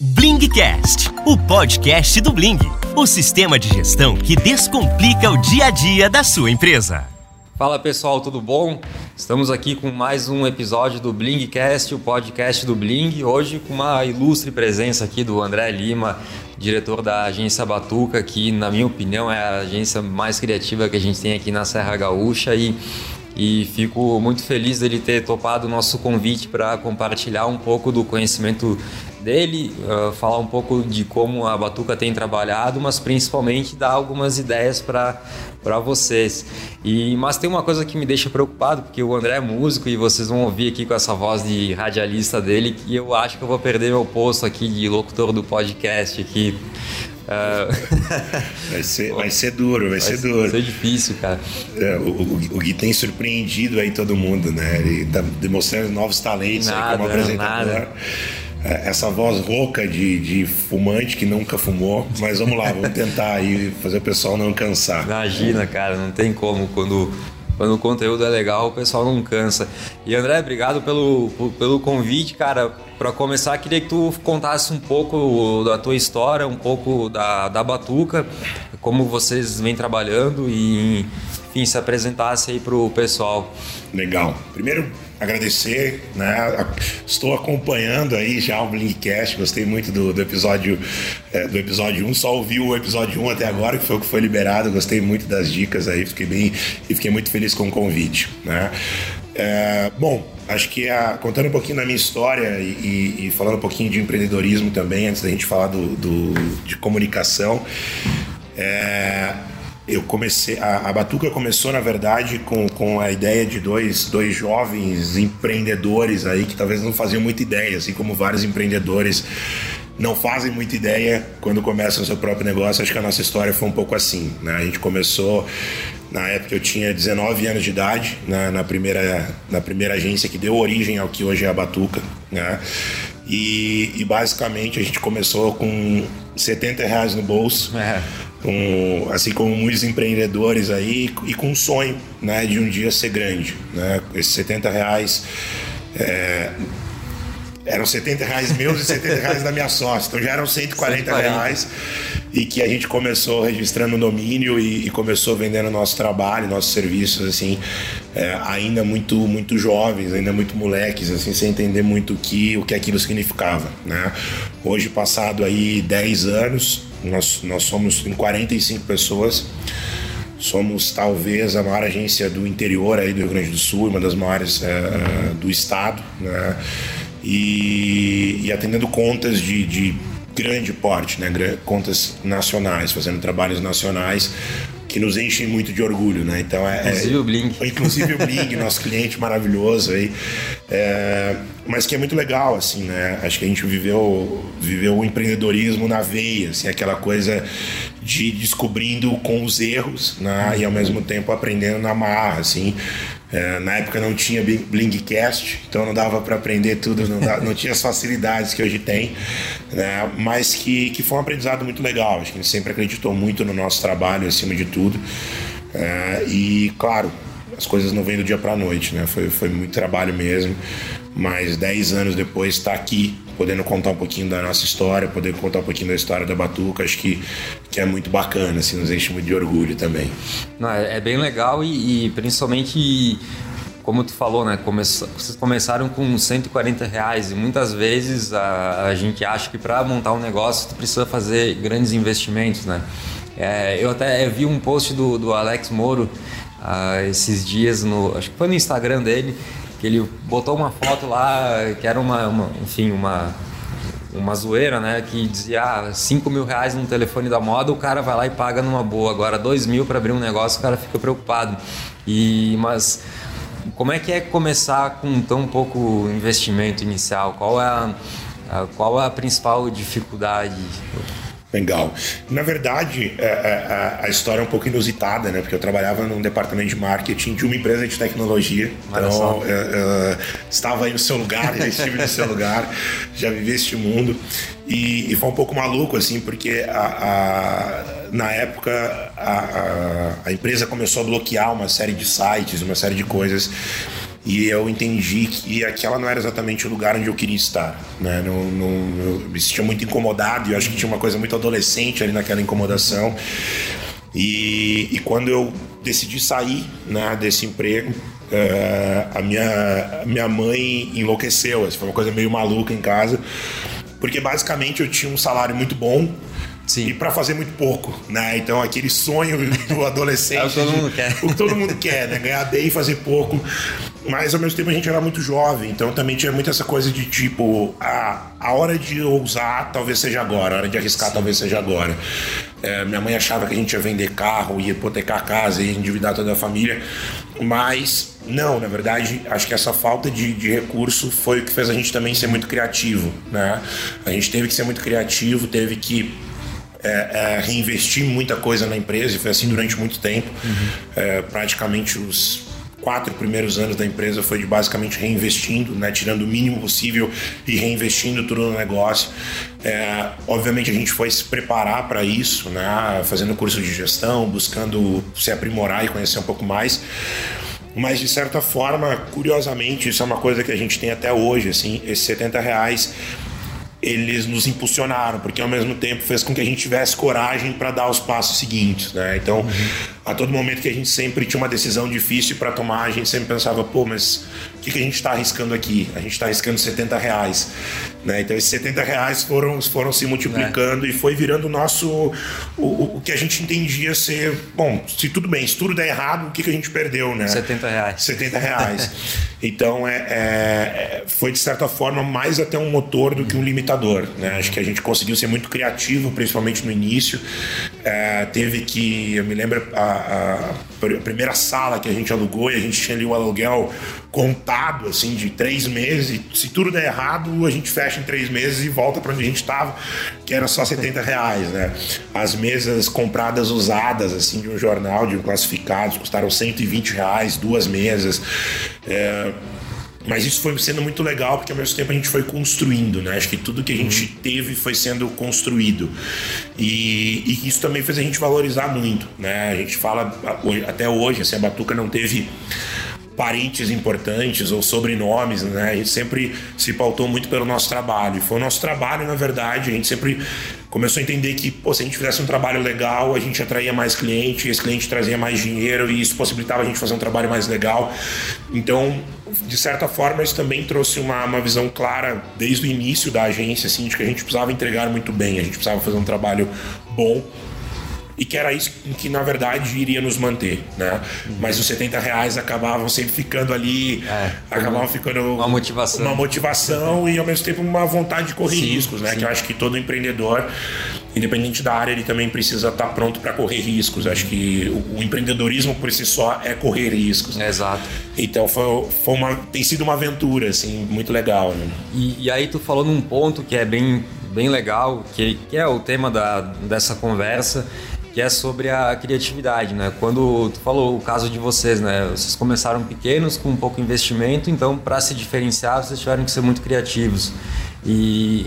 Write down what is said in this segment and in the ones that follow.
Blingcast, o podcast do Bling, o sistema de gestão que descomplica o dia a dia da sua empresa. Fala pessoal, tudo bom? Estamos aqui com mais um episódio do Blingcast, o podcast do Bling. Hoje com uma ilustre presença aqui do André Lima, diretor da agência Batuca, que na minha opinião é a agência mais criativa que a gente tem aqui na Serra Gaúcha e e fico muito feliz dele ter topado o nosso convite para compartilhar um pouco do conhecimento dele, uh, falar um pouco de como a Batuca tem trabalhado, mas principalmente dar algumas ideias para vocês. E, mas tem uma coisa que me deixa preocupado, porque o André é músico e vocês vão ouvir aqui com essa voz de radialista dele que eu acho que eu vou perder meu posto aqui de locutor do podcast aqui. Uh... vai, ser, vai ser duro, vai, vai ser duro. Vai ser difícil, cara. É, o, o, o, Gui tem surpreendido aí todo mundo, né? Ele tá demonstrando novos talentos nada, aí como apresentador. Nada. É, essa voz rouca de, de fumante que nunca fumou, mas vamos lá, vamos tentar aí fazer o pessoal não cansar. Imagina, cara, não tem como quando quando o conteúdo é legal, o pessoal não cansa. E André, obrigado pelo, pelo convite, cara. Para começar, queria que tu contasse um pouco da tua história, um pouco da, da Batuca, como vocês vêm trabalhando e, enfim, se apresentasse aí pro pessoal. Legal. Primeiro, agradecer, né? Estou acompanhando aí já o Blinkcast, gostei muito do, do episódio é, do episódio 1, só ouvi o episódio 1 até agora, que foi o que foi liberado, gostei muito das dicas aí, fiquei bem e fiquei muito feliz com o convite, né? É, bom, acho que a, contando um pouquinho da minha história e, e, e, falando um pouquinho de empreendedorismo também, antes da gente falar do, do de comunicação, é, eu comecei a, a, Batuca começou na verdade com, com a ideia de dois, dois jovens empreendedores aí que talvez não faziam muita ideia, assim como vários empreendedores não fazem muita ideia quando começam o seu próprio negócio. Acho que a nossa história foi um pouco assim, né? A gente começou na época eu tinha 19 anos de idade na, na primeira na primeira agência que deu origem ao que hoje é a Batuca, né? E, e basicamente a gente começou com 70 reais no bolso. É com, assim como muitos empreendedores aí, e com um sonho né, de um dia ser grande. Né? Esses 70 reais é, eram 70 reais meus e 70 reais da minha sócia, então já eram 140, 140. reais e que a gente começou registrando o domínio e, e, começou vendendo nosso trabalho, nossos serviços, assim, é, ainda muito muito jovens, ainda muito moleques, assim, sem entender muito o que, o que aquilo significava, né? Hoje, passado aí 10 anos, nós, nós somos em 45 pessoas. Somos talvez a maior agência do interior aí do Rio Grande do Sul, uma das maiores é, do estado, né? E, e atendendo contas de, de grande porte, né? contas nacionais, fazendo trabalhos nacionais que nos enchem muito de orgulho, né? Então é, é inclusive o Bling, inclusive o Bling, nosso cliente maravilhoso aí, é, mas que é muito legal assim, né? Acho que a gente viveu viveu o empreendedorismo na veia, assim, aquela coisa de descobrindo com os erros, né? E ao mesmo tempo aprendendo na marra, assim. É, na época não tinha Blingcast, então não dava para aprender tudo, não, dava, não, tinha as facilidades que hoje tem, né? mas que, que foi um aprendizado muito legal. Acho que gente sempre acreditou muito no nosso trabalho acima de tudo. É, e, claro, as coisas não vêm do dia para a noite, né? foi, foi muito trabalho mesmo, mas 10 anos depois está aqui podendo contar um pouquinho da nossa história, poder contar um pouquinho da história da Batuca, acho que, que é muito bacana, assim, nos enche muito de orgulho também. Não, é, é bem legal e, e principalmente como tu falou, né? Come... Vocês começaram com 140 reais e muitas vezes a, a gente acha que para montar um negócio tu precisa fazer grandes investimentos, né? É, eu até vi um post do, do Alex Moro uh, esses dias, no, acho que foi no Instagram dele, que ele botou uma foto lá que era uma, uma enfim, uma uma zoeira, né? Que dizia ah, 5 mil reais num telefone da moda, o cara vai lá e paga numa boa. Agora 2 mil para abrir um negócio, o cara fica preocupado. E mas como é que é começar com tão pouco investimento inicial? Qual é a, a qual é a principal dificuldade? Legal. Na verdade, a, é, a, é, é, a, história é um pouco inusitada, né? Porque eu trabalhava num departamento de marketing de uma empresa de tecnologia. então, eu, eu, estava aí no seu lugar, já estive no seu lugar, já vivi este mundo. E, e, foi um pouco maluco, assim, porque na época a, empresa começou a bloquear uma série de sites, uma série de coisas e eu entendi que aquela não era exatamente o lugar onde eu queria estar, né? Não, não, eu me sentia muito incomodado e eu acho que tinha uma coisa muito adolescente ali naquela incomodação. E, e quando eu decidi sair né, desse emprego, uh, a, minha, minha mãe enlouqueceu. Foi uma coisa meio maluca em casa, porque basicamente eu tinha um salário muito bom Sim. e para fazer muito pouco, né? Então aquele sonho do adolescente, é o que todo mundo quer, o que todo mundo quer, né? Ganhar bem e fazer pouco. Mas ao mesmo tempo a gente era muito jovem, então também tinha muito essa coisa de tipo, a, a hora de ousar talvez seja agora, a hora de arriscar Sim. talvez seja agora. É, minha mãe achava que a gente ia vender carro, ia hipotecar a casa, ia endividar toda a família, mas não, na verdade, acho que essa falta de, de, recurso foi o que fez a gente também ser muito criativo, né? A gente teve que ser muito criativo, teve que é, é, reinvestir muita coisa na empresa e foi assim durante muito tempo. Uhum. É, praticamente os quatro primeiros anos da empresa foi de basicamente reinvestindo, né, tirando o mínimo possível e reinvestindo tudo no negócio. É, obviamente a gente foi se preparar para isso, né, fazendo curso de gestão, buscando se aprimorar e conhecer um pouco mais. Mas de certa forma, curiosamente, isso é uma coisa que a gente tem até hoje, assim, esses 70 reais eles nos impulsionaram, porque ao mesmo tempo fez com que a gente tivesse coragem para dar os passos seguintes, né? Então, a todo momento que a gente sempre tinha uma decisão difícil para tomar, a gente sempre pensava, pô, mas o que, que a gente está arriscando aqui? A gente está arriscando 70 reais, né? Então, esses 70 reais foram, foram se multiplicando é. e foi virando o nosso, o, o que a gente entendia ser, bom, se tudo bem, se tudo der errado, o que, que a gente perdeu, né? 70 reais. 70 reais. então, é, é, foi de certa forma mais até um motor do que um limitador né? Acho que a gente conseguiu ser muito criativo, principalmente no início. É, teve que, eu me lembro, a, a, primeira sala que a gente alugou e a gente tinha ali o aluguel contado, assim, de três meses. Se tudo der errado, a gente fecha em três meses e volta para onde a gente estava, que era só 70 reais, né? As mesas compradas usadas, assim, de um jornal, de um classificados, custaram 120 reais, duas mesas. É, mas isso foi sendo muito legal porque ao mesmo tempo a gente foi construindo, né? Acho que tudo que a gente uhum. teve foi sendo construído. E, e, isso também fez a gente valorizar muito, né? A gente fala até hoje, assim, a Batuca não teve parentes importantes ou sobrenomes, né? A gente sempre se pautou muito pelo nosso trabalho. Foi o nosso trabalho, na verdade, a gente sempre começou a entender que, pô, se a gente fizesse um trabalho legal, a gente atraía mais cliente, esse cliente trazia mais dinheiro e isso possibilitava a gente fazer um trabalho mais legal. Então, de certa forma, isso também trouxe uma, uma visão clara desde o início da agência, assim, de que a gente precisava entregar muito bem, a gente precisava fazer um trabalho bom e que era isso que na verdade iria nos manter, né? Uhum. Mas os 70 reais acabavam sempre ficando ali, é, acabavam ficando uma motivação, uma motivação e ao mesmo tempo uma vontade de correr sim, riscos, né? Sim. Que eu acho que todo empreendedor, independente da área, ele também precisa estar pronto para correr riscos. Acho que o, empreendedorismo por si só é correr riscos. exato. Então foi, foi uma, tem sido uma aventura assim muito legal. Né? E, e aí tu falou num ponto que é bem bem legal, que, que é o tema da, dessa conversa, que é sobre a criatividade, né? Quando tu falou o caso de vocês, né? Vocês começaram pequenos com pouco investimento, então para se diferenciar vocês tiveram que ser muito criativos. E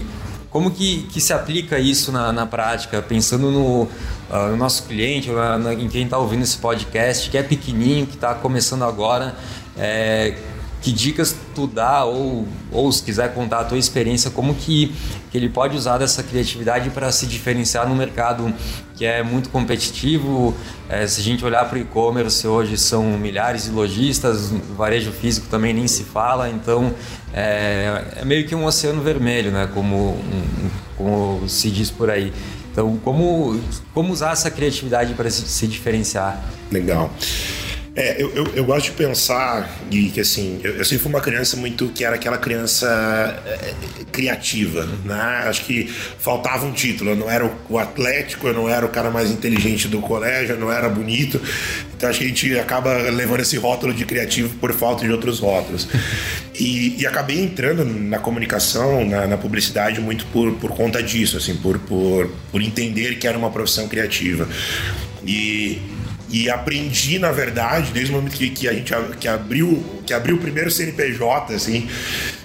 como que, que se aplica isso na, na prática, pensando no, uh, no nosso cliente, na, na, em quem está ouvindo esse podcast, que é pequenininho, que está começando agora, é, que dicas tu dá ou, ou se quiser contar a tua experiência, como que, que ele pode usar dessa criatividade para se diferenciar no mercado que é muito competitivo. É, se a gente olhar para o e-commerce hoje são milhares de lojistas, varejo físico também nem se fala, então é, é meio que um oceano vermelho, né? como, como se diz por aí. Então, como, como usar essa criatividade para se, se diferenciar? Legal. É, eu, eu, eu, gosto de pensar, Gui, que assim, eu, eu, sempre fui uma criança muito que era aquela criança é, criativa, né? Acho que faltava um título. Eu não era o, o, atlético, eu não era o cara mais inteligente do colégio, eu não era bonito. Então acho que a gente acaba levando esse rótulo de criativo por falta de outros rótulos. E, e acabei entrando na comunicação, na, na, publicidade, muito por, por conta disso, assim, por, por, por entender que era uma profissão criativa. E e aprendi, na verdade, desde o momento que, que a gente que abriu, que abriu o primeiro CNPJ, assim,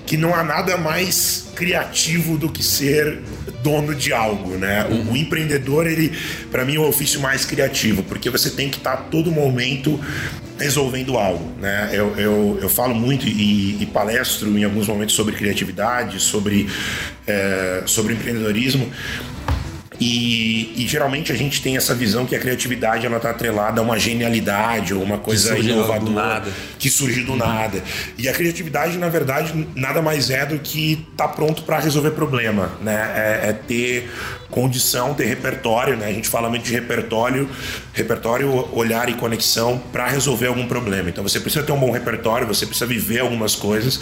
que não há nada mais criativo do que ser dono de algo, né? O, o empreendedor, ele, para mim, é o ofício mais criativo, porque você tem que estar tá todo momento resolvendo algo. Né? Eu, eu, eu falo muito e, e palestro em alguns momentos sobre criatividade, sobre, é, sobre empreendedorismo. E, e, geralmente a gente tem essa visão que a criatividade ela está atrelada a uma genialidade ou uma coisa inovadora que surge do nada. E a criatividade, na verdade, nada mais é do que estar tá pronto para resolver problema, né? É, é, ter condição, ter repertório, né? A gente fala muito de repertório, repertório, olhar e conexão para resolver algum problema. Então você precisa ter um bom repertório, você precisa viver algumas coisas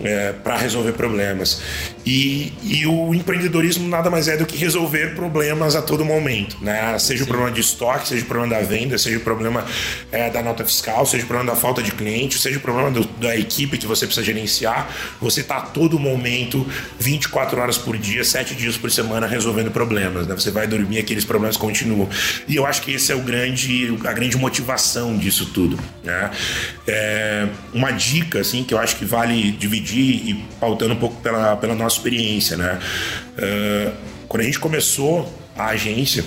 é, para resolver problemas. E, e o empreendedorismo nada mais é do que resolver problemas a todo momento, né? Seja Sim. o problema de estoque, seja o problema da venda, seja o problema é, da nota fiscal, seja o problema da falta de cliente, seja o problema do, da equipe que você precisa gerenciar. Você está a todo momento, 24 horas por dia, 7 dias por semana, resolvendo problemas. Né? Você vai dormir, aqueles problemas continuam. E eu acho que esse é o grande, a grande motivação disso tudo. Né? É, uma dica assim que eu acho que vale dividir e pautando um pouco pela, pela nossa experiência. Né? É, quando a gente começou a agência,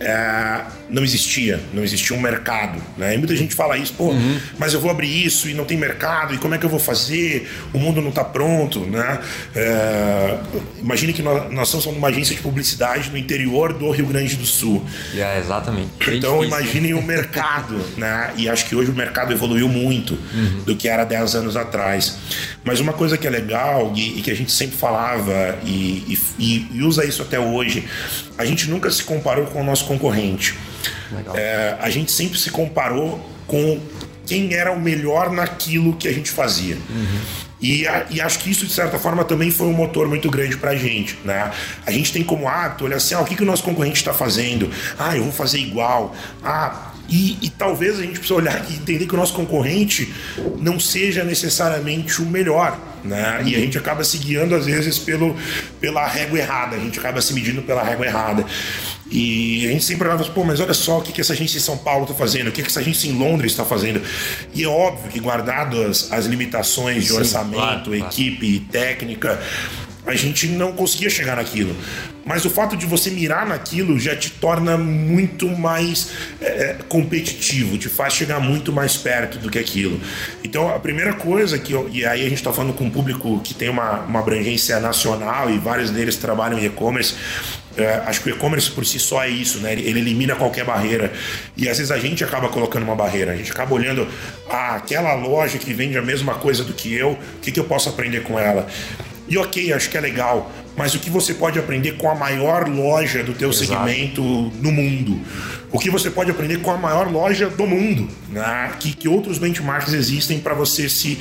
é, não existia, não existia um mercado. Né? E muita gente fala isso, pô, uhum. mas eu vou abrir isso e não tem mercado, e como é que eu vou fazer? O mundo não está pronto. Né? É, imagine que nós, nós somos uma agência de publicidade no interior do Rio Grande do Sul. Exatamente. então imagine o mercado, né? E acho que hoje o mercado evoluiu muito uhum. do que era 10 anos atrás. Mas uma coisa que é legal e, e que a gente sempre falava e, e, e usa isso até hoje, a gente nunca se comparou com o nosso concorrente. É, a gente sempre se comparou com quem era o melhor naquilo que a gente fazia. Uhum. E, e, acho que isso, de certa forma, também foi um motor muito grande para a gente. Né? A gente tem como hábito olhar assim: ah, o que, que o nosso concorrente está fazendo? Ah, eu vou fazer igual. Ah, e, e, talvez a gente precise olhar e entender que o nosso concorrente não seja necessariamente o melhor. Né? E a gente acaba se guiando, às vezes, pelo, pela régua errada, a gente acaba se medindo pela régua errada. E a gente sempre olhava, pô, mas olha só o que, que essa agência em São Paulo está fazendo, o que, que essa agência em Londres está fazendo. E é óbvio que, guardado as, as limitações de Sim, orçamento, claro, equipe, claro. técnica, a gente não conseguia chegar naquilo. Mas o fato de você mirar naquilo já te torna muito mais é, é, competitivo, te faz chegar muito mais perto do que aquilo. Então, a primeira coisa que eu, e aí a gente está falando com um público que tem uma, uma abrangência nacional e vários deles trabalham em e-commerce. É, acho que o e-commerce por si só é isso, né? Ele, ele, elimina qualquer barreira. E às vezes a gente acaba colocando uma barreira. A gente acaba olhando ah, aquela loja que vende a mesma coisa do que eu, o que, que eu posso aprender com ela? E ok, acho que é legal, mas o que você pode aprender com a maior loja do teu Exato. segmento no mundo? O que você pode aprender com a maior loja do mundo? Né? Que, que outros benchmarks existem para você se,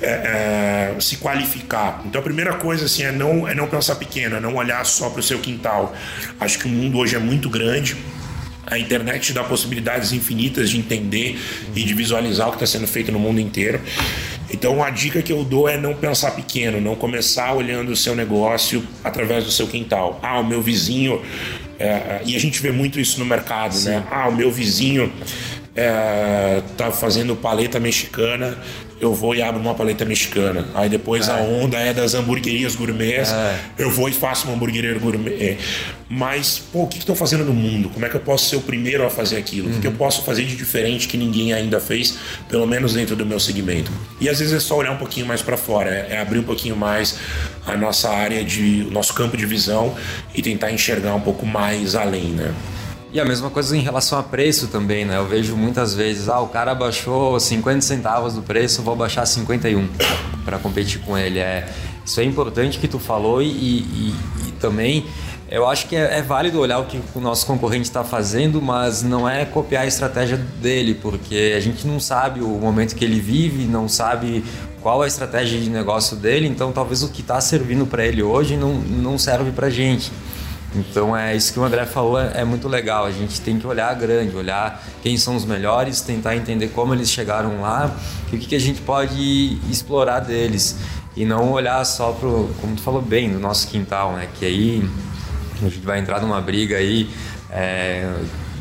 é, é, se qualificar? Então a primeira coisa assim, é, não, é não pensar pequeno, é não olhar só para o seu quintal. Acho que o mundo hoje é muito grande. A internet dá possibilidades infinitas de entender e de visualizar o que está sendo feito no mundo inteiro. Então, a dica que eu dou é não pensar pequeno, não começar olhando o seu negócio através do seu quintal. Ah, o meu vizinho. É, e a gente vê muito isso no mercado, né? Sim. né? Ah, o meu vizinho é, tá fazendo paleta mexicana eu vou e abro uma paleta mexicana. Aí depois é. a onda é das hamburguerias gourmets, é. eu vou e faço uma hamburgueria gourmet. Mas, pô, o que estão fazendo no mundo? Como é que eu posso ser o primeiro a fazer aquilo? Uhum. O que eu uhum. posso fazer de diferente que ninguém ainda fez, pelo menos dentro do meu segmento? E às vezes é só olhar um pouquinho mais para fora, é, é, abrir um pouquinho mais a nossa área de, o nosso campo de visão e tentar enxergar um pouco mais além, né? E a mesma coisa em relação a preço também, né? Eu vejo muitas vezes, ah, o cara baixou 50 centavos do preço, vou baixar 51 para competir com ele. É, isso é importante que tu falou e, e, e também eu acho que é, é, válido olhar o que o nosso concorrente está fazendo, mas não é copiar a estratégia dele, porque a gente não sabe o momento que ele vive, não sabe qual a estratégia de negócio dele, então talvez o que está servindo para ele hoje não, não serve para gente. Então é isso que o André falou, é, é, muito legal. A gente tem que olhar grande, olhar quem são os melhores, tentar entender como eles chegaram lá e o que, que a gente pode explorar deles. E não olhar só pro, como tu falou bem, no nosso quintal, né? Que aí a gente vai entrar numa briga aí. É,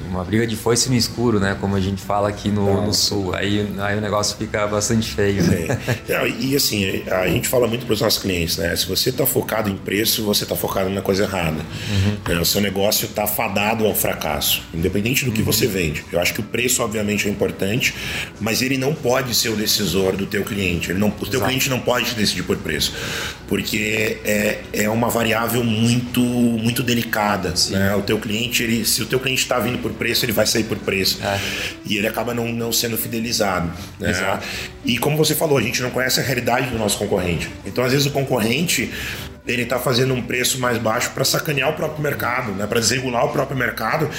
uma briga de foice no escuro, né? Como a gente fala aqui no, no sul. Aí, aí o negócio fica bastante feio. Né? É. e assim, a gente fala muito para os nossos clientes, né? Se você está focado em preço, você está focado na coisa errada. Uhum. É, o seu negócio está fadado ao fracasso, independente do que uhum. você vende. Eu acho que o preço, obviamente, é importante, mas ele não pode ser o decisor do teu cliente. Ele não, o teu cliente não pode decidir por preço, porque é, é uma variável muito, muito delicada. Né? O teu cliente, ele, se o teu cliente está vindo por preço, ele vai sair por preço. É. E ele acaba não, não sendo fidelizado. Né? E como você falou, a gente não conhece a realidade do nosso concorrente. Então, às vezes, o concorrente ele está fazendo um preço mais baixo para sacanear o próprio mercado, né? para desregular o próprio mercado.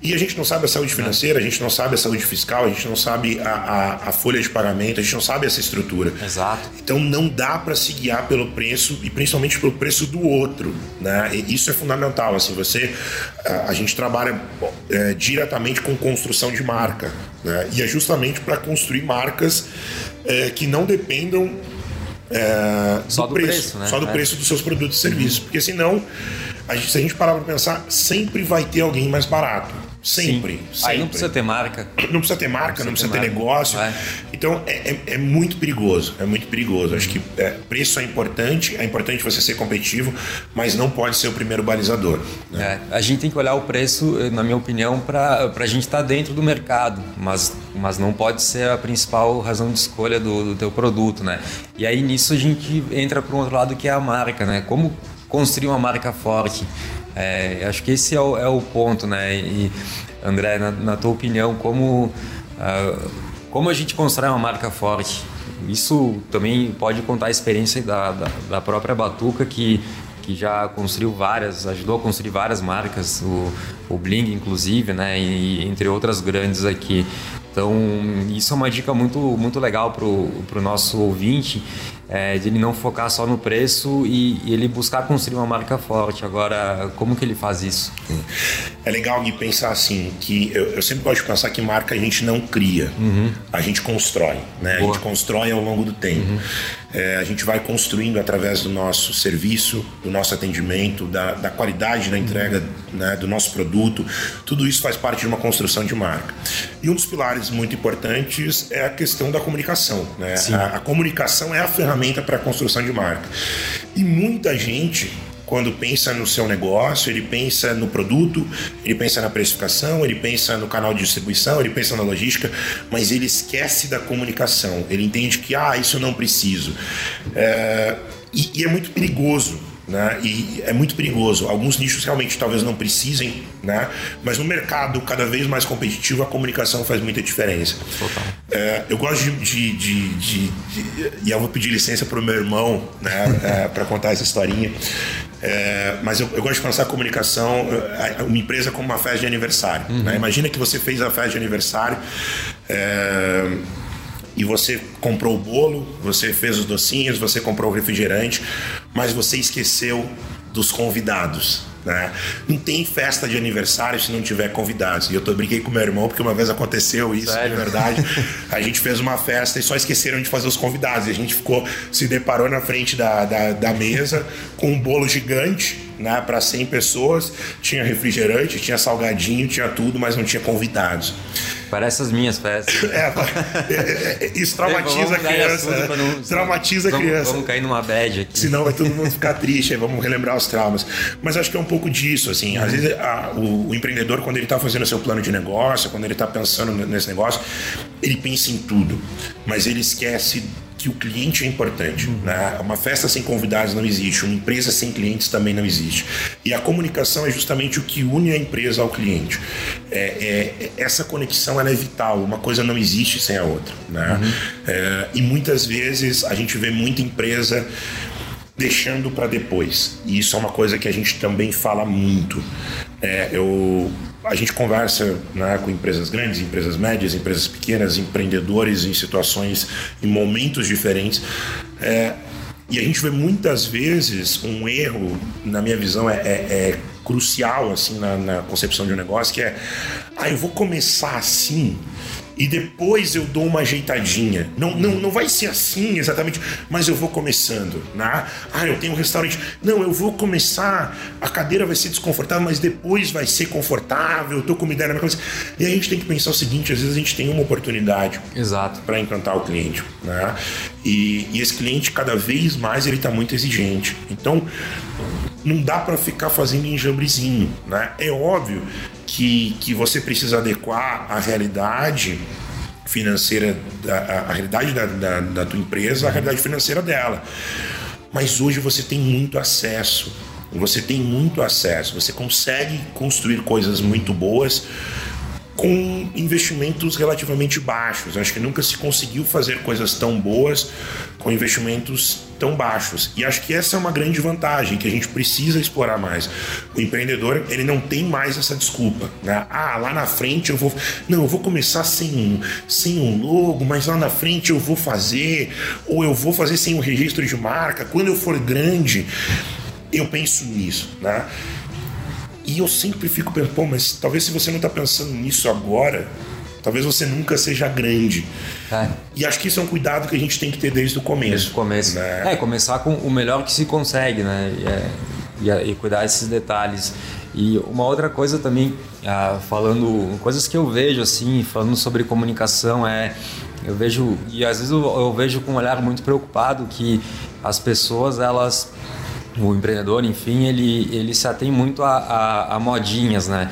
E a gente não sabe a saúde financeira, a gente não sabe a saúde fiscal, a gente não sabe a, a, a folha de pagamento, a gente não sabe essa estrutura. Exato. Então não dá para se guiar pelo preço e principalmente pelo preço do outro. Né? E isso é fundamental. Assim, você, a, a gente trabalha é, diretamente com construção de marca. Né? E é justamente para construir marcas é, que não dependam é, só do, do preço, preço né? só do é. preço dos seus produtos e serviços. Uhum. Porque senão, a gente, se a gente parar para pensar, sempre vai ter alguém mais barato. Sempre, sempre. Aí não precisa ter marca. Não precisa ter marca, não precisa, não precisa ter, ter negócio. Então é, é, é, muito perigoso. É muito perigoso. Acho que é, preço é importante, é importante você ser competitivo, mas não pode ser o primeiro balizador. Né? É, a gente tem que olhar o preço, eh, na minha opinião, para a gente estar tá dentro do mercado, mas, mas não pode ser a principal razão de escolha do, do teu produto. Né? E aí nisso a gente entra para um outro lado que é a marca. Né? Como construir uma marca forte? É, acho que esse é o, é o, ponto, né? E, André, na, na tua opinião, como, uh, como a gente constrói uma marca forte? Isso também pode contar a experiência da, da, da, própria Batuca, que, que já construiu várias, ajudou a construir várias marcas, o, o Bling, inclusive, né? E, entre outras grandes aqui. Então, isso é uma dica muito, muito legal para o nosso ouvinte, é, de ele não focar só no preço e, e, ele buscar construir uma marca forte. Agora, como que ele faz isso? É legal de pensar assim, que eu, eu, sempre gosto de pensar que marca a gente não cria, uhum. a gente constrói, né? A gente constrói ao longo do tempo. Uhum. É, a gente vai construindo através do nosso serviço, do nosso atendimento, da, da qualidade da entrega uhum. né, do nosso produto. Tudo isso faz parte de uma construção de marca. E um dos pilares muito importantes é a questão da comunicação. Né? A, a comunicação é a ferramenta para a construção de marca. E muita gente quando pensa no seu negócio, ele pensa no produto, ele pensa na precificação, ele pensa no canal de distribuição, ele pensa na logística, mas ele esquece da comunicação. Ele entende que, ah, isso eu não preciso. É, e, e é muito perigoso né? E é muito perigoso. Alguns nichos realmente talvez não precisem, né? Mas no mercado cada vez mais competitivo a comunicação faz muita diferença. Total. É, eu gosto de, de, de, de, e eu vou pedir licença para o meu irmão, né? É, para contar essa historinha. É, mas eu, eu, gosto de pensar a comunicação, é, uma empresa como uma festa de aniversário. Uhum. Né? Imagina que você fez a festa de aniversário. É, e você comprou o bolo, você fez os docinhos, você comprou o refrigerante, mas você esqueceu dos convidados. Né? Não tem festa de aniversário se não tiver convidados. E eu tô brinquei com meu irmão porque uma vez aconteceu isso, Sério? de verdade. A gente fez uma festa e só esqueceram de fazer os convidados. E a gente ficou, se deparou na frente da, da, da mesa com um bolo gigante né, para 100 pessoas. Tinha refrigerante, tinha salgadinho, tinha tudo, mas não tinha convidados. Parece as minhas festas. É, é, é, é, isso traumatiza a criança. Não, traumatiza vamos, a criança. Vamos cair numa bad aqui. Senão vai todo mundo ficar triste, vamos relembrar os traumas. Mas acho que é um pouco disso, assim. Às vezes a, o, o, empreendedor, quando ele está fazendo o seu plano de negócio, quando ele está pensando nesse negócio, ele pensa em tudo. Mas ele esquece que o cliente é importante. Uhum. Né? Uma festa sem convidados não existe, uma empresa sem clientes também não existe. E a comunicação é justamente o que une a empresa ao cliente. É, é, essa conexão é vital, uma coisa não existe sem a outra. Né? Uhum. É, e muitas vezes a gente vê muita empresa deixando para depois. E isso é uma coisa que a gente também fala muito. É, eu a gente conversa né, com empresas grandes, empresas médias, empresas pequenas, empreendedores em situações, em momentos diferentes. É, e a gente vê muitas vezes um erro, na minha visão, é, é, é crucial assim na, na, concepção de um negócio, que é, ah, eu vou começar assim e depois eu dou uma ajeitadinha. Não, não, não vai ser assim exatamente, mas eu vou começando, né? Ah, eu tenho um restaurante. Não, eu vou começar, a cadeira vai ser desconfortável, mas depois vai ser confortável, eu tô com uma ideia na minha cabeça. E a gente tem que pensar o seguinte, às vezes a gente tem uma oportunidade Exato. para encantar o cliente, né? E, e esse cliente cada vez mais ele está muito exigente. Então não dá para ficar fazendo enjambrezinho, né? É óbvio que, que você precisa adequar a realidade financeira, a, a realidade da, da, da tua empresa, a realidade financeira dela. Mas hoje você tem muito acesso. Você tem muito acesso. Você consegue construir coisas muito boas com investimentos relativamente baixos. Acho que nunca se conseguiu fazer coisas tão boas com investimentos tão baixos. E acho que essa é uma grande vantagem que a gente precisa explorar mais. O empreendedor, ele não tem mais essa desculpa, né? Ah, lá na frente eu vou, não, eu vou começar sem um, sem um logo, mas lá na frente eu vou fazer, ou eu vou fazer sem um registro de marca. Quando eu for grande, eu penso nisso, né? E eu sempre fico pensando, pô, mas talvez se você não está pensando nisso agora, talvez você nunca seja grande. É. E acho que isso é um cuidado que a gente tem que ter desde o começo. Desde o começo. Né? É, começar com o melhor que se consegue, né? E, é, e, cuidar desses detalhes. E uma outra coisa também, ah, falando, coisas que eu vejo assim, falando sobre comunicação, é. Eu vejo, e às vezes eu, eu vejo com um olhar muito preocupado que as pessoas, elas o empreendedor, enfim, ele, ele se atém muito a, a, a modinhas, né?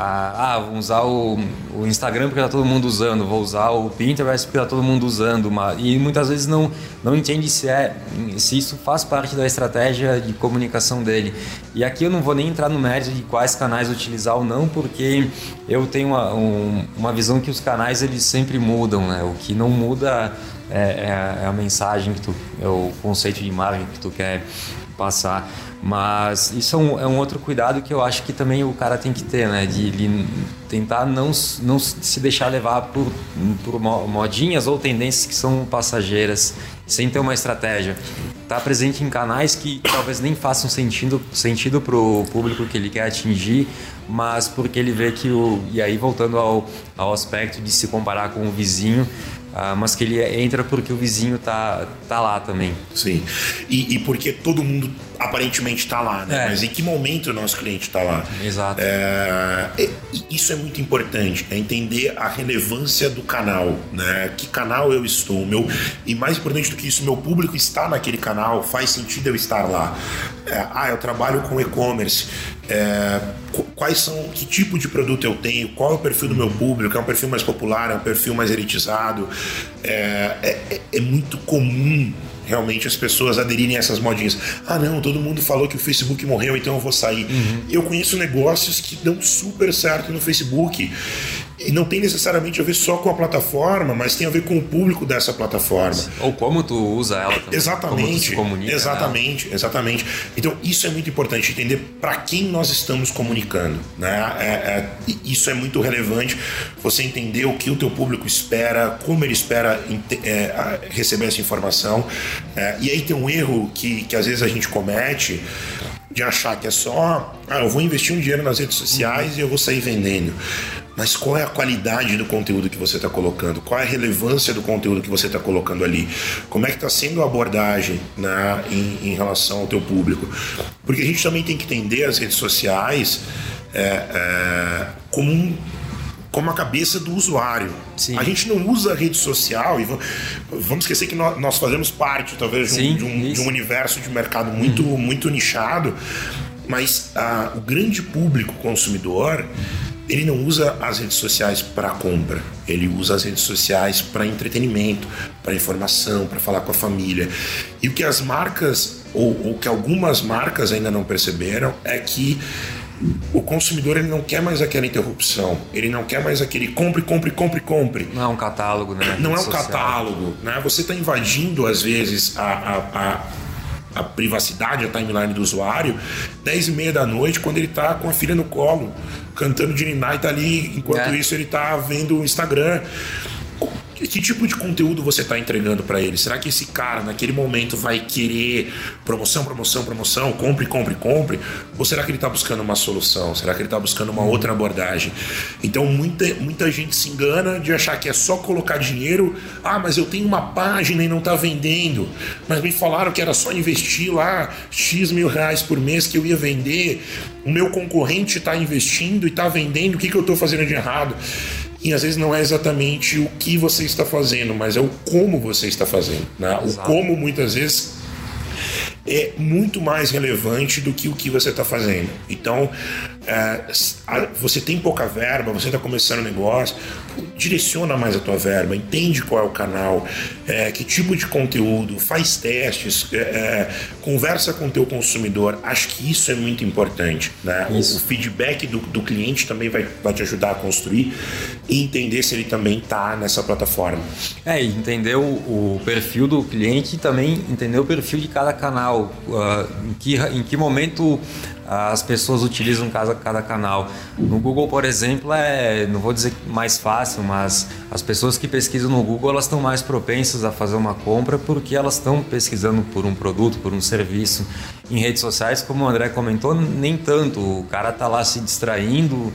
A, ah, vou usar o, o, Instagram porque está todo mundo usando, vou usar o Pinterest porque está todo mundo usando, e muitas vezes não, não entende se, é, se isso faz parte da estratégia de comunicação dele. E aqui eu não vou nem entrar no mérito de quais canais utilizar ou não, porque eu tenho uma, um, uma visão que os canais eles sempre mudam, né? O que não muda é, é, é a mensagem que tu, é o conceito de imagem que tu quer passar. Mas isso é um, é um, outro cuidado que eu acho que também o cara tem que ter, né? De, de tentar não, não se deixar levar por, por modinhas ou tendências que são passageiras, sem ter uma estratégia. Tá presente em canais que talvez nem façam sentido, sentido para o público que ele quer atingir, mas porque ele vê que o. E aí, voltando ao, ao aspecto de se comparar com o vizinho, ah, mas que ele entra porque o vizinho tá, tá lá também. Sim. E, e porque todo mundo aparentemente está lá, né? É. Mas em que momento o nosso cliente está lá? Exato. É, isso é muito importante, é entender a relevância do canal, né? Que canal eu estou, meu e mais importante do que isso, meu público está naquele canal, faz sentido eu estar lá. É, ah, eu trabalho com e-commerce. É, quais são, que tipo de produto eu tenho, qual é o perfil do meu público, é um perfil mais popular, é um perfil mais elitizado. É, é, é muito comum realmente as pessoas aderirem a essas modinhas. Ah, não, todo mundo falou que o Facebook morreu, então eu vou sair. Uhum. Eu conheço negócios que dão super certo no Facebook. E não tem necessariamente a ver só com a plataforma, mas tem a ver com o público dessa plataforma. Ou como tu usa ela também. Exatamente. comunica, exatamente, exatamente. Então isso é muito importante entender para quem nós estamos comunicando, né? É, é, isso é muito relevante. Você entender o que o teu público espera, como ele espera é, receber essa informação. É, e aí tem um erro que, que às vezes a gente comete de achar que é só, ah, eu vou investir um dinheiro nas redes sociais e eu vou sair vendendo. Mas qual é a qualidade do conteúdo que você está colocando? Qual é a relevância do conteúdo que você está colocando ali? Como é que está sendo a abordagem né, em, em, relação ao teu público? Porque a gente também tem que entender as redes sociais é, é, como um como a cabeça do usuário. Sim. A gente não usa a rede social e vamos esquecer que nós fazemos parte, talvez, de um, de um, de um universo de mercado muito, uhum. muito nichado, mas a, o grande público consumidor ele não usa as redes sociais para compra, ele usa as redes sociais para entretenimento, para informação, para falar com a família. E o que as marcas, ou, ou que algumas marcas ainda não perceberam, é que o consumidor ele não quer mais aquela interrupção, ele não quer mais aquele compre, compre, compre, compre. Não é um catálogo, né? Não é um social. catálogo, né? Você está invadindo às vezes a, a, a a privacidade, a timeline do usuário, 10 e meia da noite, quando ele está com a filha no colo, cantando de Niná e tá ali, enquanto é. isso ele está vendo o Instagram que tipo de conteúdo você está entregando para ele? Será que esse cara, naquele momento, vai querer promoção, promoção, promoção, compre, compre, compre? Ou será que ele está buscando uma solução? Será que ele está buscando uma outra abordagem? Então, muita, muita gente se engana de achar que é só colocar dinheiro. Ah, mas eu tenho uma página e não está vendendo. Mas me falaram que era só investir lá X mil reais por mês que eu ia vender. O meu concorrente está investindo e está vendendo. O que, que eu estou fazendo de errado? E às vezes não é exatamente o que você está fazendo, mas é o como você está fazendo. Né? O como muitas vezes é muito mais relevante do que o que você está fazendo. Então, é, você tem pouca verba, você está começando um negócio, direciona mais a tua verba, entende qual é o canal, é, que tipo de conteúdo, faz testes, é, é conversa com o teu consumidor. Acho que isso é muito importante. Né? O, o, feedback do, do, cliente também vai, vai te ajudar a construir e entender se ele também está nessa plataforma. É, entender o, o, perfil do cliente e também entender o perfil de cada canal. Uh, em, que, em que momento as pessoas utilizam cada, cada canal. No Google, por exemplo, é, não vou dizer mais fácil, mas as pessoas que pesquisam no Google elas estão mais propensas a fazer uma compra porque elas estão pesquisando por um produto, por um serviço. Em redes sociais, como o André comentou, nem tanto. O cara está lá se distraindo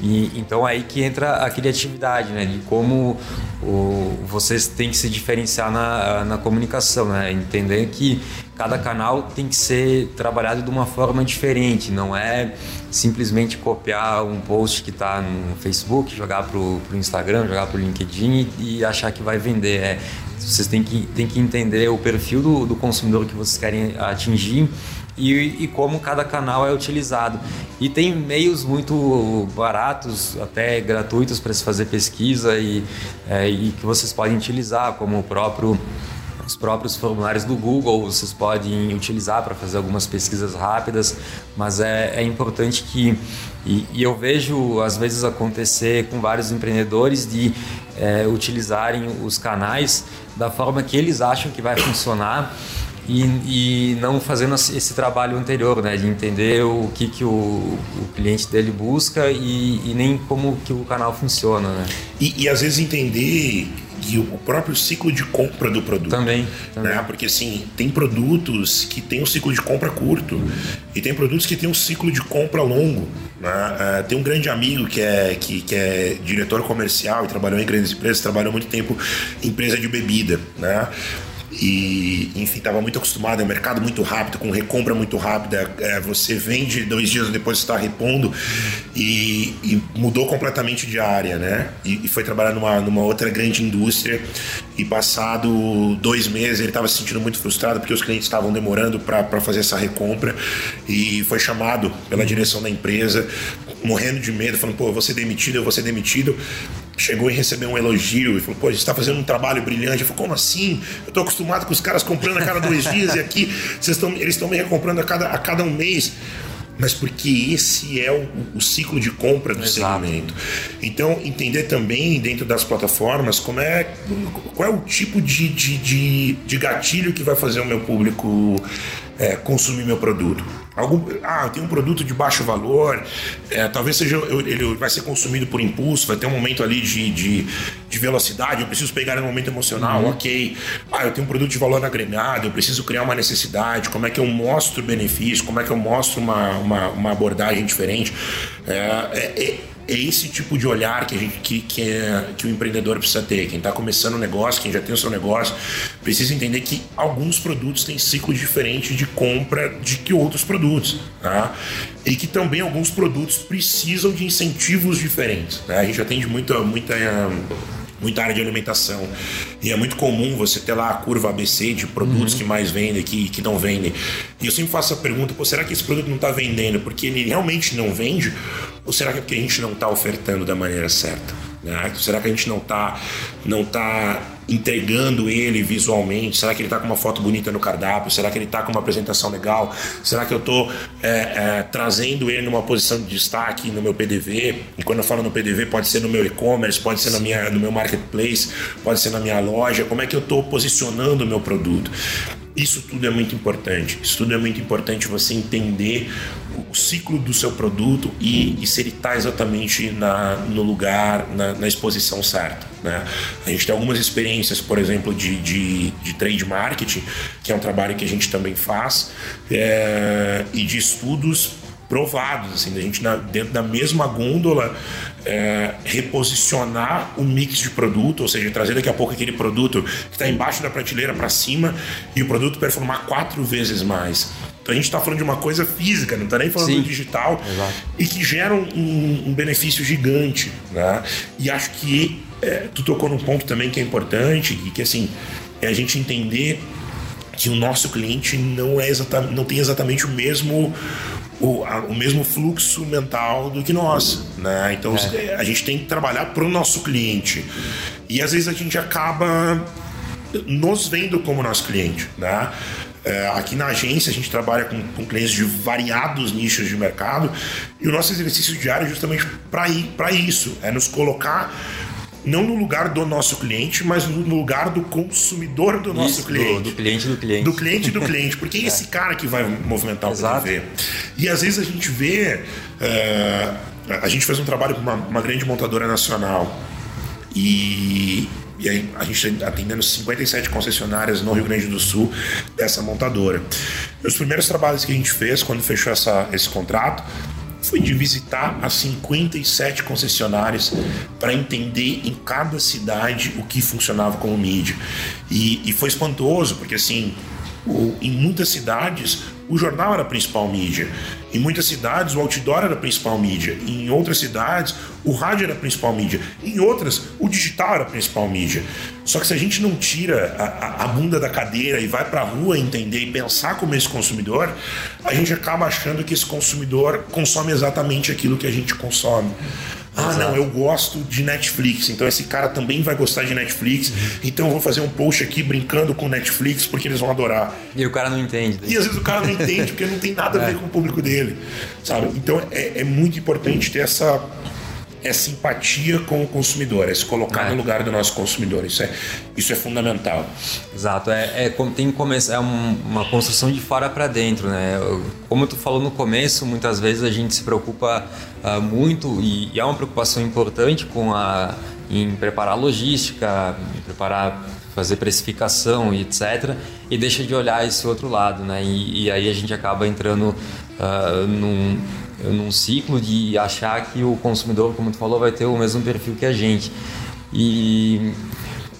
e, então aí que entra a criatividade, né? De como o, vocês têm que se diferenciar na, na comunicação, né? Entender que cada canal tem que ser trabalhado de uma forma diferente, não é simplesmente copiar um post que está no Facebook, jogar para o Instagram, jogar para o LinkedIn e, e, achar que vai vender. É, vocês têm que, têm que entender o perfil do, do consumidor que vocês querem atingir e, e, como cada canal é utilizado. E tem meios muito baratos, até gratuitos para se fazer pesquisa e, é, e que vocês podem utilizar, como o próprio os próprios formulários do Google vocês podem utilizar para fazer algumas pesquisas rápidas, mas é, é importante que e, e, eu vejo às vezes acontecer com vários empreendedores de é, utilizarem os canais da forma que eles acham que vai funcionar e, e não fazendo esse trabalho anterior, né, de entender o que, que o, o cliente dele busca e, e, nem como que o canal funciona. Né? E, e às vezes entender e o próprio ciclo de compra do produto. Também, também. Né? Porque assim, tem produtos que tem um ciclo de compra curto e tem produtos que tem um ciclo de compra longo. Né? Uh, tem um grande amigo que é, que, que é diretor comercial e trabalhou em grandes empresas, trabalhou muito tempo em empresa de bebida. Né? E enfim estava muito acostumado é um mercado muito rápido com recompra muito rápida. É, você vende dois dias depois está repondo e, e, mudou completamente de área né? E, e, foi trabalhar numa, numa outra grande indústria. E passado dois meses ele estava se sentindo muito frustrado porque os clientes estavam demorando para fazer essa recompra. E foi chamado pela direção da empresa morrendo de medo falando pô eu vou ser demitido eu vou ser demitido chegou e recebeu um elogio e falou: pô, a gente está fazendo um trabalho brilhante. Eu falei: como assim? Eu estou acostumado com os caras comprando a cada dois dias e aqui vocês tão, eles estão me recomprando a cada, a cada um mês. Mas porque esse é o, o ciclo de compra do Exato. segmento. Então, entender também dentro das plataformas como é, qual é o tipo de, de, de, de gatilho que vai fazer o meu público é, consumir meu produto. Algum, ah, eu tenho um produto de baixo valor, é, talvez seja ele vai ser consumido por impulso, vai ter um momento ali de, de, de velocidade, eu preciso pegar no momento emocional, uhum. ok. Ah, eu tenho um produto de valor agregado, eu preciso criar uma necessidade, como é que eu mostro benefício, como é que eu mostro uma, uma, uma abordagem diferente. É, é, é esse tipo de olhar que, a gente, que, que, é, que o empreendedor precisa ter. Quem está começando o um negócio, quem já tem o seu negócio, precisa entender que alguns produtos têm ciclo diferente de compra de que outros produtos. Tá? E que também alguns produtos precisam de incentivos diferentes. Né? A gente atende muita, muita muita área de alimentação. E é muito comum você ter lá a curva ABC de produtos uhum. que mais vendem, que, que não vendem. E eu sempre faço a pergunta: será que esse produto não está vendendo porque ele realmente não vende? Ou será que é porque a gente não está ofertando da maneira certa? Né? Será que a gente não está não tá entregando ele visualmente? Será que ele está com uma foto bonita no cardápio? Será que ele está com uma apresentação legal? Será que eu estou é, é, trazendo ele numa posição de destaque no meu PDV? E quando eu falo no PDV, pode ser no meu e-commerce, pode ser na minha, no meu marketplace, pode ser na minha loja. Como é que eu estou posicionando o meu produto? Isso tudo é muito importante. Isso tudo é muito importante você entender o ciclo do seu produto e, e se ele está exatamente na, no lugar, na, na, exposição certa. Né? A gente tem algumas experiências, por exemplo, de, de, de trade marketing, que é um trabalho que a gente também faz, é, e de estudos provados, assim, da gente na, dentro da mesma gôndola é, reposicionar o mix de produto, ou seja, trazer daqui a pouco aquele produto que está embaixo da prateleira para cima e o produto performar quatro vezes mais. Então a gente está falando de uma coisa física, não está nem falando Sim, do digital, exato. e que gera um, um, benefício gigante. Né? E acho que é, tu tocou num ponto também que é importante, e que assim, é a gente entender que o nosso cliente não é exatamente, não tem exatamente o mesmo o, a, o mesmo fluxo mental do que nós, né? Então é. a gente tem que trabalhar para o nosso cliente e às vezes a gente acaba nos vendo como nosso cliente, né? É, aqui na agência a gente trabalha com, com, clientes de variados nichos de mercado e o nosso exercício diário é justamente para isso, é nos colocar não no lugar do nosso cliente, mas no lugar do consumidor do nosso Isso, cliente. Do, do, cliente do cliente. Do cliente do cliente, porque é, é esse cara que vai movimentar Exato. o PDV. E às vezes a gente vê. Uh, a gente fez um trabalho com uma, uma grande montadora nacional e, e aí a gente atendendo 57 concessionárias no Rio Grande do Sul dessa montadora. E os primeiros trabalhos que a gente fez quando fechou essa, esse contrato foi de visitar as 57 concessionárias para entender em cada cidade o que funcionava como mídia. E, e foi espantoso, porque assim, em muitas cidades o jornal era a principal mídia. Em muitas cidades, o outdoor era a principal mídia. Em outras cidades, o rádio era a principal mídia. Em outras, o digital era a principal mídia. Só que se a gente não tira a, a bunda da cadeira e vai para a rua entender e pensar como esse consumidor, a gente acaba achando que esse consumidor consome exatamente aquilo que a gente consome. Ah, Exato. não, eu gosto de Netflix, então esse cara também vai gostar de Netflix, então eu vou fazer um post aqui brincando com Netflix porque eles vão adorar. E o cara não entende. E às vezes o cara não entende porque não tem nada a ver é. com o público dele, sabe? Então é, é muito importante ter essa é simpatia com o consumidor, é se colocar é. no lugar do nosso consumidor. Isso é, isso é fundamental. Exato, é, é tem começar, é uma construção de fora para dentro, né? Como tu falou no começo, muitas vezes a gente se preocupa uh, muito e, e, é uma preocupação importante com a em preparar logística, em preparar fazer precificação e etc. E deixa de olhar esse outro lado, né? E, e aí a gente acaba entrando uh, num num ciclo de achar que o consumidor, como tu falou, vai ter o mesmo perfil que a gente. E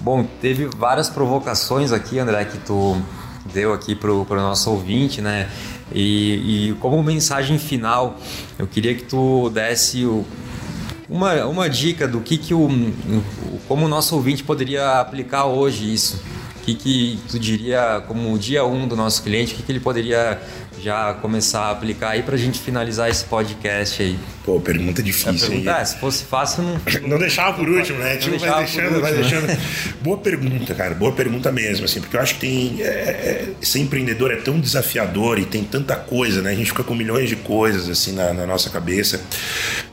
bom, teve várias provocações aqui, André, que tu deu aqui pro, pro nosso ouvinte, né? E, e como mensagem final, eu queria que tu desse o, uma, uma dica do que, que o, como o nosso ouvinte poderia aplicar hoje isso. O que, que tu diria como o dia um do nosso cliente, o que, que ele poderia já começar a aplicar aí pra gente finalizar esse podcast aí? Pô, pergunta difícil pergunta, é, se fosse fácil, não. Não deixava por último, né? Tipo, vai deixando, vai deixando. boa pergunta, cara. Boa pergunta mesmo, assim, porque eu acho que tem. É, é, ser empreendedor é tão desafiador e tem tanta coisa, né? A gente fica com milhões de coisas, assim, na, na nossa cabeça.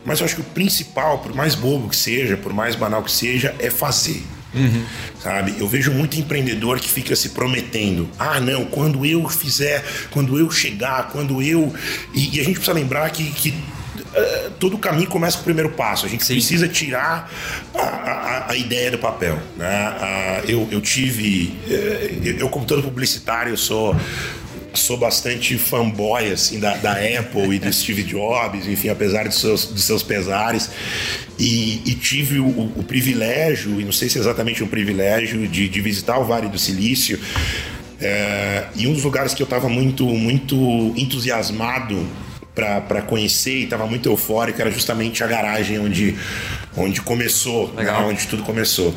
Mas eu acho que o principal, por mais bobo que seja, por mais banal que seja, é fazer. Uhum. Sabe? Eu vejo muito empreendedor que fica se prometendo. Ah, não, quando eu fizer, quando eu chegar, quando eu. E, e a gente precisa lembrar que, que uh, todo caminho começa com o primeiro passo. A gente Sim. precisa tirar a, a, a, ideia do papel. Né? Uh, eu, eu tive. Uh, eu, como todo publicitário, eu sou sou bastante fanboy assim da, da Apple e do Steve Jobs, enfim, apesar de seus, de seus pesares. E, e tive o, o, privilégio, e não sei se é exatamente um privilégio, de, de visitar o Vale do Silício. É, e um dos lugares que eu estava muito, muito entusiasmado para conhecer e estava muito eufórico era justamente a garagem onde, onde começou, né, onde tudo começou.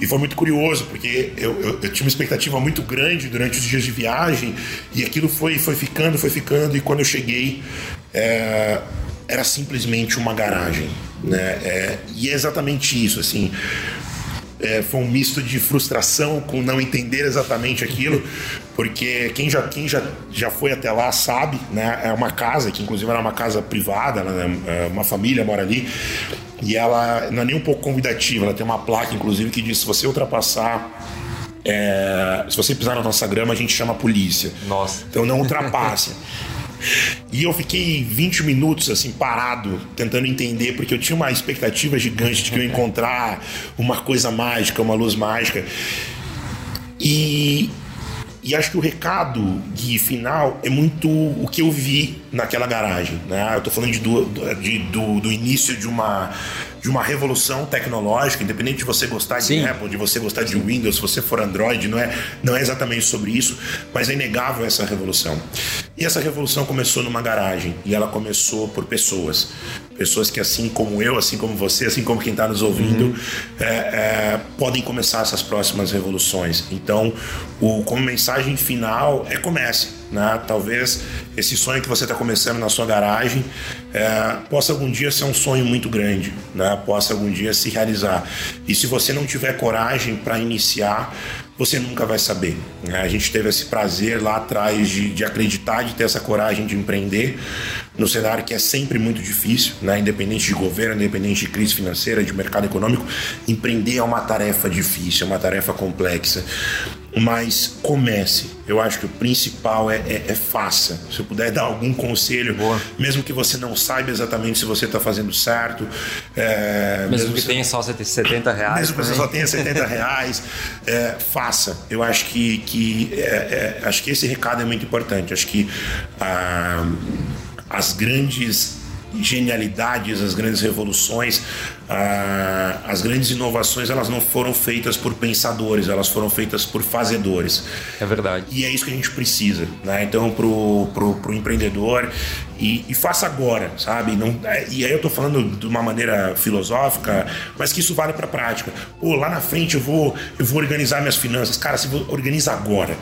E foi muito curioso, porque eu, eu, eu, tinha uma expectativa muito grande durante os dias de viagem e aquilo foi, foi ficando, foi ficando, e quando eu cheguei. É, era simplesmente uma garagem, né? É, e é exatamente isso, assim é, foi um misto de frustração com não entender exatamente aquilo, porque quem já, quem já, já foi até lá sabe, né? É uma casa, que inclusive era uma casa privada, né? Uma família mora ali, e ela não é nem um pouco convidativa, ela tem uma placa, inclusive, que diz: se você ultrapassar É, se você pisar na nossa grama, a gente chama a polícia. Nossa. Então não ultrapasse. E eu fiquei 20 minutos assim parado, tentando entender, porque eu tinha uma expectativa gigante de que eu ia encontrar uma coisa mágica, uma luz mágica. E, e acho que o recado Gui, final é muito o que eu vi naquela garagem. Né? Eu estou falando de, do, de, do, do início de uma de uma revolução tecnológica, independente de você gostar Sim. de Apple, de você gostar de Windows, se você for Android, não é, não é exatamente sobre isso, mas é inegável essa revolução. E essa revolução começou numa garagem e ela começou por pessoas. Pessoas que, assim como eu, assim como você, assim como quem está nos ouvindo, uhum. é, é, podem começar essas próximas revoluções. Então, o, como mensagem final é comece né? Talvez esse sonho que você está começando na sua garagem é, possa algum dia ser um sonho muito grande, né? possa algum dia se realizar. E se você não tiver coragem para iniciar, você nunca vai saber. Né? A gente teve esse prazer lá atrás de, de, acreditar, de ter essa coragem de empreender no cenário que é sempre muito difícil, né? independente de governo, independente de crise financeira, de mercado econômico. Empreender é uma tarefa difícil, é uma tarefa complexa mas comece. Eu acho que o principal é, é, é faça. Se eu puder dar algum conselho, Boa. mesmo que você não saiba exatamente se você está fazendo certo. É, mesmo, mesmo, que você, tenha só 70 reais. Mesmo que você só tenha 70 reais, é, faça. Eu acho que, que, é, é, acho que esse recado é muito importante. Acho que ah, as grandes genialidades, as grandes revoluções, ah, as grandes inovações, elas não foram feitas por pensadores, elas foram feitas por fazedores. É verdade. E é isso que a gente precisa, né? Então, pro, pro, pro empreendedor e, e, faça agora, sabe? Não, é, e aí eu tô falando de uma maneira filosófica, mas que isso vale para prática. Pô, lá na frente eu vou, eu vou organizar minhas finanças. Cara, se organiza agora.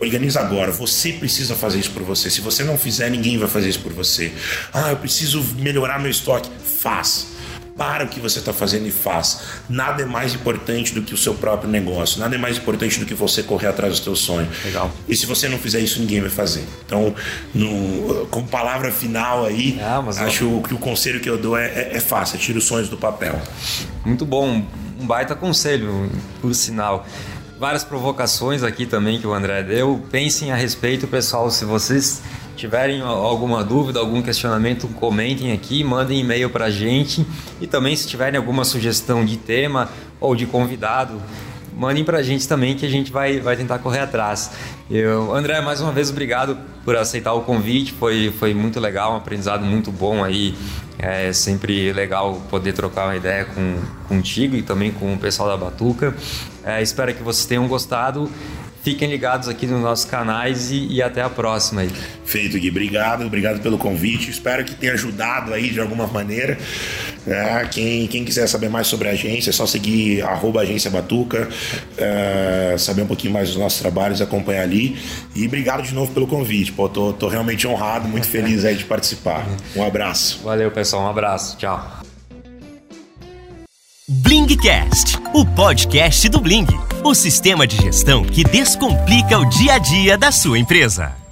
Organiza agora. Você precisa fazer isso por você. Se você não fizer, ninguém vai fazer isso por você. Ah, eu preciso melhorar meu estoque. Faz para o que você está fazendo e faz. Nada é mais importante do que o seu próprio negócio. Nada é mais importante do que você correr atrás do seu sonho. Legal. E se você não fizer isso, ninguém vai fazer. Então, no, como palavra final aí, ah, acho que o conselho que eu dou é, é, é fácil, tira os sonhos do papel. Muito bom, um baita conselho, por sinal várias provocações aqui também que o André deu. Pensem a respeito, pessoal, se vocês tiverem alguma dúvida, algum questionamento, comentem aqui, mandem e-mail para a gente. E também, se tiverem alguma sugestão de tema ou de convidado, mandem para a gente também que a gente vai, vai tentar correr atrás. Eu, André, mais uma vez, obrigado por aceitar o convite. Foi, foi muito legal, um aprendizado muito bom aí. É sempre legal poder trocar uma ideia com, contigo e também com o pessoal da Batuca. É, espero que vocês tenham gostado. Fiquem ligados aqui nos nossos canais e, e até a próxima. Aí. Feito, Gui. Obrigado, obrigado pelo convite. Espero que tenha ajudado aí de alguma maneira. É, quem, quem quiser saber mais sobre a agência, é só seguir arroba agência Batuca, é, saber um pouquinho mais dos nossos trabalhos, acompanhar ali. E obrigado de novo pelo convite. Pô, tô, tô realmente honrado, muito feliz aí de participar. Um abraço. Valeu, pessoal. Um abraço. Tchau. Blingcast, o podcast do Bling, o sistema de gestão que descomplica o dia a dia da sua empresa.